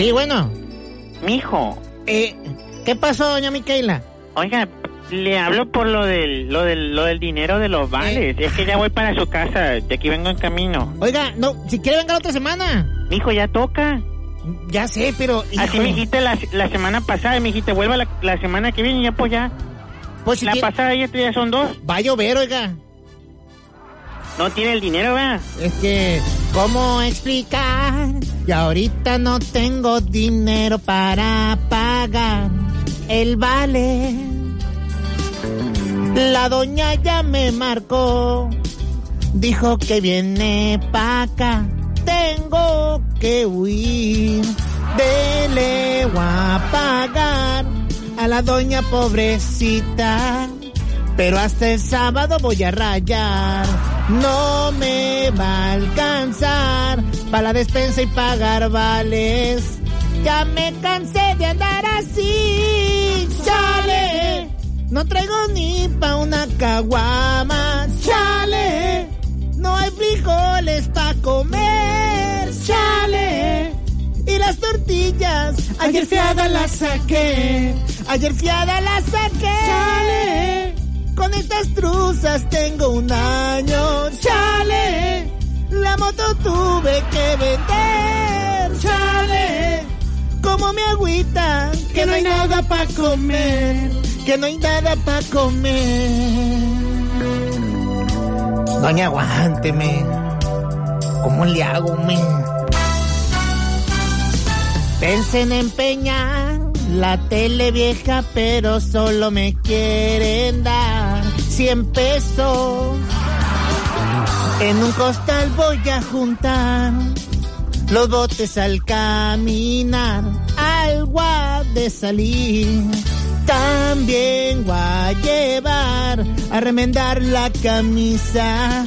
Sí, bueno. Mijo, Eh, ¿Qué pasó, doña Micaela? oiga, le hablo por lo del, lo del, lo del dinero de los vales. Es que ya voy para su casa, de aquí vengo en camino. Oiga, no, si quiere venga la otra semana. Mijo, ya toca. Ya sé, pero... Así me dijiste la, la semana pasada, me dijiste, vuelva la, la semana que viene y ya pues ya. Pues si la quiere- pasada y esta ya son dos. Va a llover, oiga. No tiene el dinero, ¿verdad? Es que, ¿cómo explicar? Y ahorita no tengo dinero para pagar el vale. La doña ya me marcó. Dijo que viene pa' acá. Tengo que huir. Dele a pagar a la doña pobrecita. Pero hasta el sábado voy a rayar. No me va a alcanzar para la despensa y pagar vales. Ya me cansé de andar así. Chale. No traigo ni pa' una caguama. Chale. No hay frijoles pa' comer. Chale. Y las tortillas, ayer fiada las saqué. Ayer fiada las saqué. Chale. Con estas truzas tengo un año. Chale. La moto tuve que vender. Chale. Como mi agüita, que no hay nada para comer. Que no hay nada para comer. Doña, aguánteme. ¿Cómo le hago, men? Pensé en empeñar la tele vieja, pero solo me quieren dar 100 pesos. En un costal voy a juntar los botes al caminar, algo ha de salir. También voy a llevar a remendar la camisa.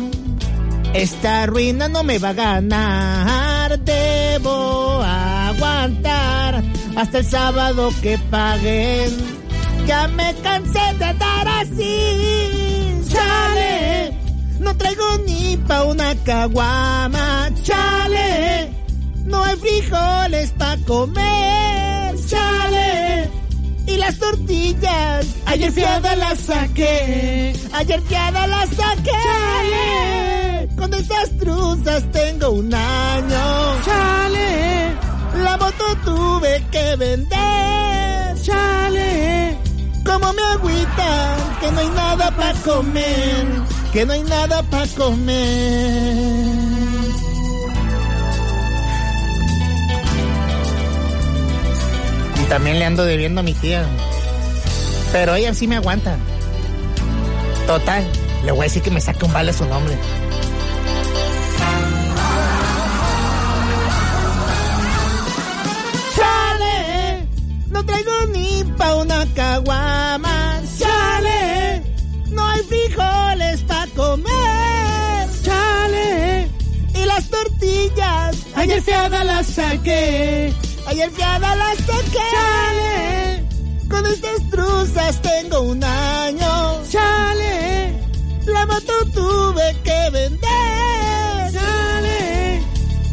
Esta ruina no me va a ganar, debo aguantar hasta el sábado que paguen. Ya me cansé de andar así, chale. No traigo ni pa' una caguama, chale. No hay frijoles pa' comer, chale. Y las tortillas, ayer fiada las saqué, ayer fiada las saqué. Chale. Con estas truzas tengo un año, chale. La moto tuve que vender. Como mi agüita, que no hay nada para comer, que no hay nada para comer. Y también le ando debiendo a mi tía. Pero ella sí me aguanta. Total, le voy a decir que me saque un vale su nombre. Una caguama. ¡Chale! No hay frijoles pa' comer. ¡Chale! Y las tortillas, ayer fiada las saqué. Ayer fiada las saqué. ¡Chale! Con estas truzas tengo un año. ¡Chale! La moto tuve que vender. ¡Chale!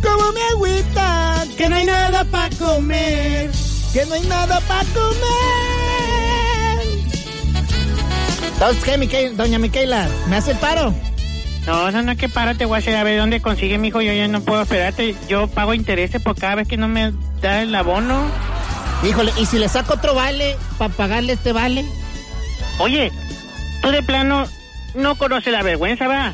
Como mi agüita, que no hay nada para comer. Que no hay nada para comer. Entonces, ¿qué, Miquel- doña Micaela? ¿Me hace el paro? No, no, no, que párate, voy a hacer a ver dónde consigue mi hijo. Yo ya no puedo esperarte. Yo pago intereses por cada vez que no me da el abono. Híjole, ¿y si le saco otro vale para pagarle este vale? Oye, tú de plano no conoces la vergüenza, ¿va?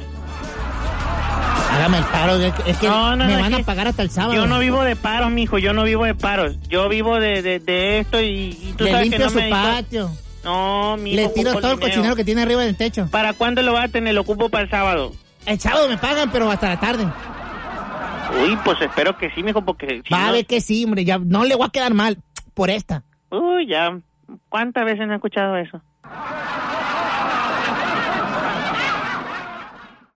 Hágame el paro, es que- No, no, me no, van a pagar hasta el sábado. Yo no vivo de paros, mijo. Yo no vivo de paros. Yo vivo de, de, de esto y, y tú Le sabes que no su me patio. No, mijo. Le tiro todo el cochinero que tiene arriba del techo. ¿Para cuándo lo vas a tener? Lo ocupo para el sábado. El sábado me pagan, pero hasta la tarde. Uy, pues espero que sí, mijo, porque si Va a no- ver que sí, hombre, ya no le voy a quedar mal por esta. Uy, ya. ¿Cuántas veces no he escuchado eso?